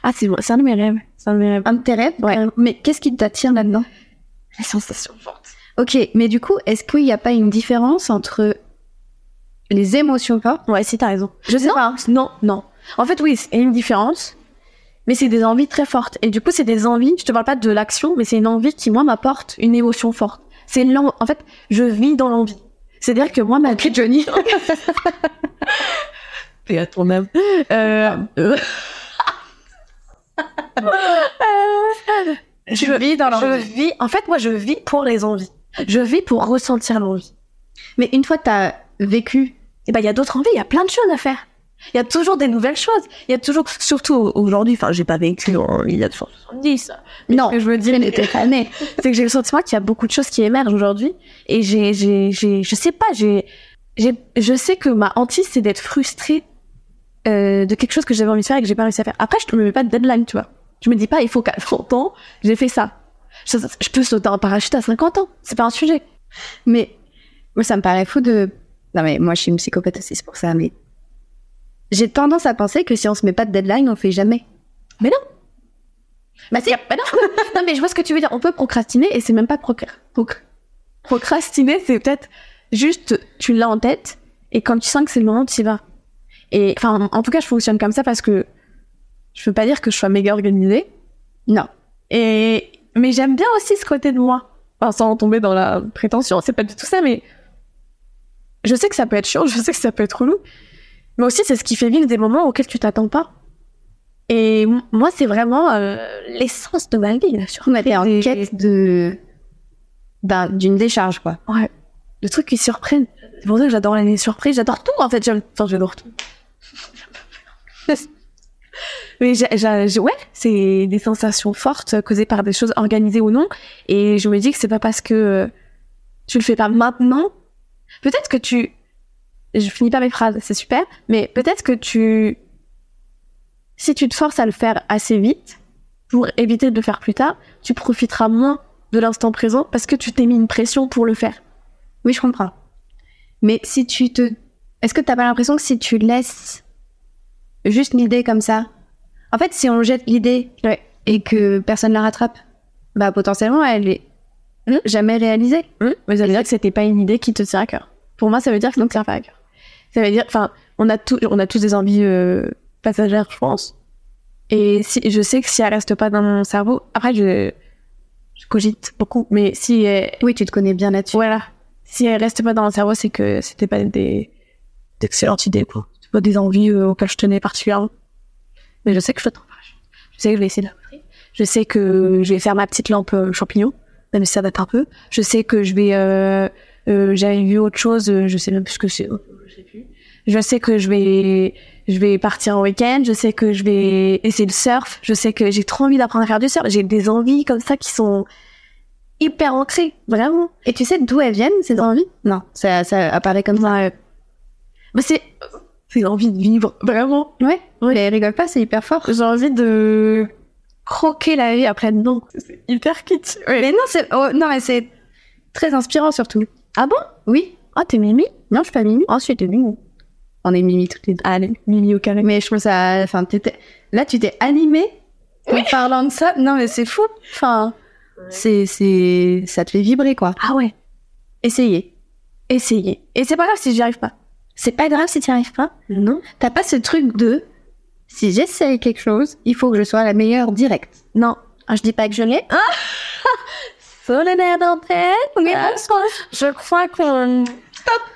Ah c'est c'est un de mes rêves, c'est un de mes rêves. Un de tes rêves? Ouais. Mais qu'est-ce qui t'attire là-dedans? Les sensations fortes. Ok, mais du coup, est-ce qu'il n'y a pas une différence entre les émotions fortes? Ouais, si t'as raison. Je sais non, pas. Non, non. En fait, oui, il y a une différence. Mais c'est des envies très fortes. Et du coup, c'est des envies, je te parle pas de l'action, mais c'est une envie qui, moi, m'apporte une émotion forte. C'est En fait, je vis dans l'envie. C'est-à-dire que moi, ma vie... Johnny. Et à ton âme. Euh... euh, Tu vis dans je vis... En fait, moi, je vis pour les envies. Je vis pour ressentir l'envie. Mais une fois que t'as vécu, Et ben, il y a d'autres envies, il y a plein de choses à faire. Il y a toujours des nouvelles choses. Il y a toujours, surtout aujourd'hui, enfin, j'ai pas vécu en 1970. non, que je veux dire, tu n'étais pas née. c'est que j'ai le sentiment qu'il y a beaucoup de choses qui émergent aujourd'hui. Et j'ai, j'ai, j'ai, je sais pas, j'ai, j'ai, je sais que ma hantise, c'est d'être frustrée, euh, de quelque chose que j'avais envie de faire et que j'ai pas réussi à faire. Après, je me mets pas de deadline, tu vois. Je me dis pas, il faut qu'à 30 ans, j'ai fait ça. Je, je peux sauter en parachute à 50 ans. C'est pas un sujet. Mais moi, ça me paraît fou de. Non, mais moi, je suis une psychopathe aussi, c'est pour ça. Mais j'ai tendance à penser que si on se met pas de deadline, on fait jamais. Mais non. Bah, a- bah non. non, mais je vois ce que tu veux dire. On peut procrastiner et c'est même pas procra- proc- procrastiner, c'est peut-être juste tu l'as en tête et quand tu sens que c'est le moment, tu y vas. Et enfin, en tout cas, je fonctionne comme ça parce que je peux pas dire que je sois méga organisée. Non. Et mais j'aime bien aussi ce côté de moi. Enfin, sans tomber dans la prétention, c'est pas du tout ça, mais je sais que ça peut être chiant, je sais que ça peut être relou. Mais aussi, c'est ce qui fait vivre des moments auxquels tu t'attends pas. Et moi, c'est vraiment euh, l'essence de ma vie, la On était en quête de. d'un- d'une décharge, quoi. Ouais. Le truc qui surprennent. C'est pour ça que j'adore les surprises. J'adore tout, en fait. J'aime- Enfin, j'adore tout. Mais j'ai, j'ai- j'ai- ouais, c'est des sensations fortes causées par des choses organisées ou non. Et je me dis que c'est pas parce que euh, tu le fais pas maintenant. Peut-être que tu. Je finis pas mes phrases, c'est super. Mais peut-être que tu. Si tu te forces à le faire assez vite, pour éviter de le faire plus tard, tu profiteras moins de l'instant présent parce que tu t'es mis une pression pour le faire. Oui, je comprends. Mais si tu te. Est-ce que t'as pas l'impression que si tu laisses juste l'idée comme ça? En fait, si on jette l'idée Ouais. et que personne la rattrape, bah potentiellement, elle est Hmm. jamais réalisée. Mais ça veut dire que c'était pas une idée qui te tient à cœur. pour moi, ça veut dire que ça ne tient pas à cœur. Ça veut dire, enfin, on a tout, on a tous des envies euh, passagères, je pense. Et si, je sais que si elle reste pas dans mon cerveau, après, je, je cogite beaucoup, mais si elle, Oui, tu te connais bien là-dessus. voilà, si elle reste pas dans mon cerveau, c'est que c'était pas des, d'excellentes idées, quoi. C'est pas des envies euh, auxquelles je tenais particulièrement. Mais je sais que je parler. Je sais que je vais essayer de la montrer. Je sais que je vais faire ma petite lampe euh, champignon, même si ça date un peu. Je sais que je vais, euh, j'avais vu autre chose, euh, je sais même plus ce que c'est, oh, je sais plus. Je sais que je vais, je vais partir en week-end. Je sais que je vais essayer le surf. Je sais que j'ai trop envie d'apprendre à faire du surf. J'ai des envies comme ça qui sont hyper ancrées, vraiment. Et tu sais d'où elles viennent, ces envies? Non, ça, ça apparaît comme ça. Ouais. Mais c'est, c'est l'envie de vivre, vraiment. Ouais, Ouais. mais rigole pas, c'est hyper fort. J'ai envie de croquer la vie à pleines dents. C'est hyper kitsch. Ouais. Mais non, c'est oh, non, mais c'est très inspirant surtout. Ah bon? Oui. Oh, t'es Mimi? Non, je suis pas Mimi. Oh, je suis Mimi. On est Mimi toutes les deux. Allez, Mimi au carré. Mais je trouve ça. Enfin, t'étais- là, tu t'es animée en parlant de ça. Non, mais c'est fou. Enfin, c'est, c'est, ça te fait vibrer quoi. Ah ouais, Essayez. essayez. Et c'est pas grave si j'y arrive pas. C'est pas grave si tu arrives pas. Non. T'as pas ce truc de si j'essaye quelque chose, il faut que je sois la meilleure directe. Non. Ah, je dis pas que je l'ai. Solennelle d'entrée. Mais Je crois qu'on...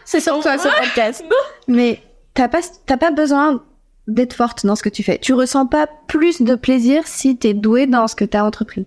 c'est sur toi ce podcast. Mais t'as pas, t'as pas besoin d'être forte dans ce que tu fais. Tu ressens pas plus de plaisir si t'es douée dans ce que t'as entrepris.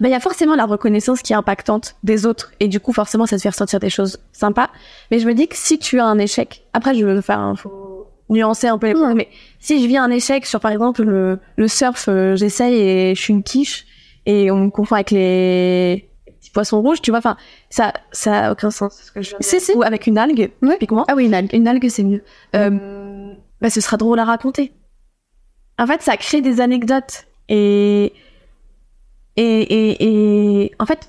Ben, il y a forcément la reconnaissance qui est impactante des autres. Et du coup, forcément, ça te fait ressentir des choses sympas. Mais je me dis que si tu as un échec, après, je veux faire un, faut nuancer un peu les points, mais si je vis un échec sur, par exemple, le, le surf, euh, j'essaye et je suis une quiche, et on me confond avec les petits poissons rouges, tu vois, enfin, ça, ça a aucun sens, ce que je de Si, si. Ou avec une algue, typiquement. Ah oui, une algue. Une algue, c'est mieux. Euh, bah, ce sera drôle à raconter. En fait, ça crée des anecdotes. Et, et, et, et en fait,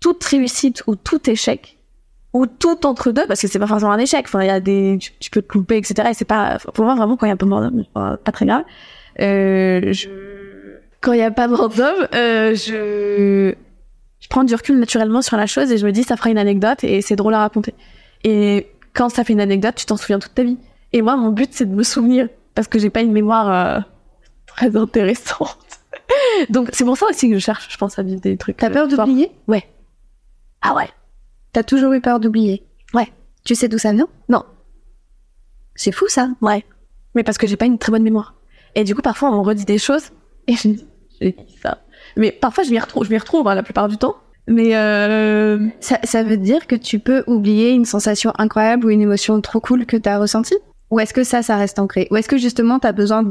toute réussite ou tout échec, ou tout entre deux, parce que c'est pas forcément un échec, enfin, il y a des, tu, tu peux te louper, etc. Et c'est pas, pour moi, vraiment, quand il y a pas mort d'homme, euh, pas très grave. Euh, je, quand il y a pas mort d'homme, euh, je, je prends du recul naturellement sur la chose et je me dis, ça fera une anecdote et c'est drôle à raconter. Et quand ça fait une anecdote, tu t'en souviens toute ta vie. Et moi, mon but, c'est de me souvenir. Parce que j'ai pas une mémoire euh, très intéressante. Donc, c'est pour ça aussi que je cherche, je pense, à vivre des trucs. T'as euh, peur d'oublier? Ah ouais. T'as toujours eu peur d'oublier? Ouais. Tu sais d'où ça vient? Non. C'est fou ça. Ouais. Mais parce que j'ai pas une très bonne mémoire. Et du coup, parfois, on redit des choses. Et je me dis, j'ai dit ça. Mais parfois, je m'y retrouve, je m'y retrouve hein, la plupart du temps. Mais euh... ça. Veut dire que tu peux oublier une sensation incroyable ou une émotion trop cool que t'as ressentie? Ou est-ce que ça, ça reste ancré? Ou est-ce que justement t'as besoin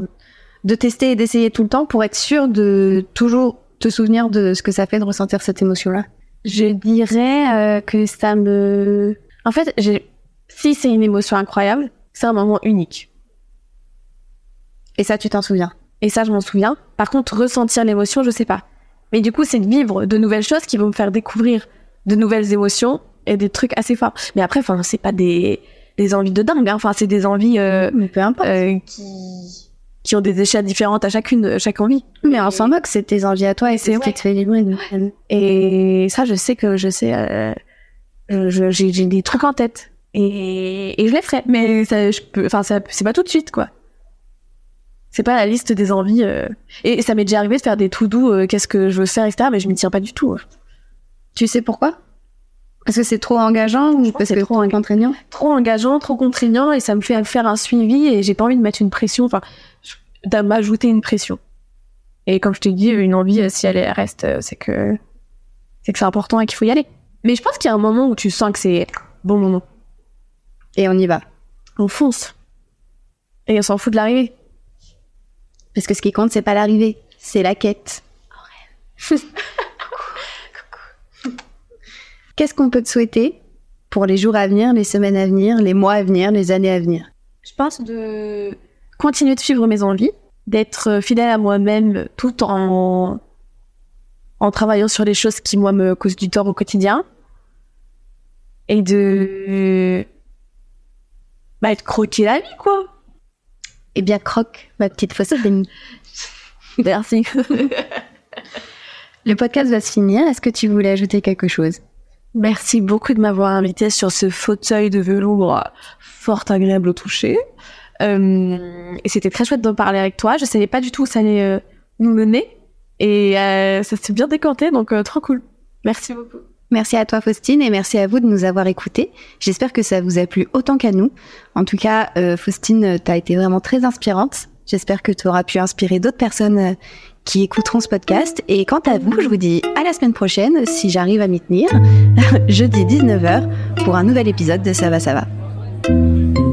de, tester et d'essayer tout le temps pour être sûr de toujours te souvenir de ce que ça fait de ressentir cette émotion-là? Je dirais euh, que ça me... En fait, si c'est une émotion incroyable, c'est un moment unique. Et ça, tu t'en souviens? Et ça, je m'en souviens. Par contre, ressentir l'émotion, je sais pas. Mais du coup, c'est de vivre de nouvelles choses qui vont me faire découvrir de nouvelles émotions et des trucs assez forts. Mais après, enfin, c'est pas des, des envies de dingue. hein. Enfin, c'est des envies euh, Mais peu importe. euh, qui qui ont des échelles différentes à chacune, chaque envie. Mais on s'en moque, c'est tes envies à toi et c'est ce qui te fait vibrer. Et ça, je sais que je sais, euh, je- j'ai des trucs en tête et, et je les ferai. Mais ça, je peux, enfin, c'est pas tout de suite, quoi. C'est pas la liste des envies. euh. Et ça m'est déjà arrivé de faire des tout doux, euh, qu'est-ce que je veux faire, etc. Mais je m'y tiens pas du tout. Tu sais pourquoi? Parce que c'est trop engageant ou parce que c'est trop contraignant? Trop engageant, trop contraignant, et ça me fait faire un suivi. Et j'ai pas envie de mettre une pression, enfin, m'ajouter une pression. Et comme je te dis, une envie, euh, si elle est- reste, euh, c'est que c'est que c'est important et qu'il faut y aller. Mais je pense qu'il y a un moment où tu sens que c'est bon moment. Et on y va. On fonce. Et on s'en fout de l'arrivée. Parce que ce qui compte, c'est pas l'arrivée, c'est la quête. Qu'est-ce qu'on peut te souhaiter pour les jours à venir, les semaines à venir, les mois à venir, les années à venir? Je pense de continuer de suivre mes envies, d'être fidèle à moi-même tout en en travaillant sur les choses qui moi me causent du tort au quotidien et de bah être croquer la vie quoi. Eh bien, croque, ma petite fausse. Merci. Le podcast va se finir. Est-ce que tu voulais ajouter quelque chose? Merci beaucoup de m'avoir invité sur ce fauteuil de velours fort agréable au toucher. Euh, et c'était très chouette d'en parler avec toi. Je savais pas du tout où ça allait euh, nous mener. Et euh, ça s'est bien décanté, donc euh, trop cool. Merci beaucoup. Merci à toi Faustine et merci à vous de nous avoir écoutés. J'espère que ça vous a plu autant qu'à nous. En tout cas, euh, Faustine, t'as été vraiment très inspirante. J'espère que tu auras pu inspirer d'autres personnes euh, qui écouteront ce podcast. Et quant à vous, je vous dis à la semaine prochaine, si j'arrive à m'y tenir, jeudi 19h, pour un nouvel épisode de Ça va, ça va.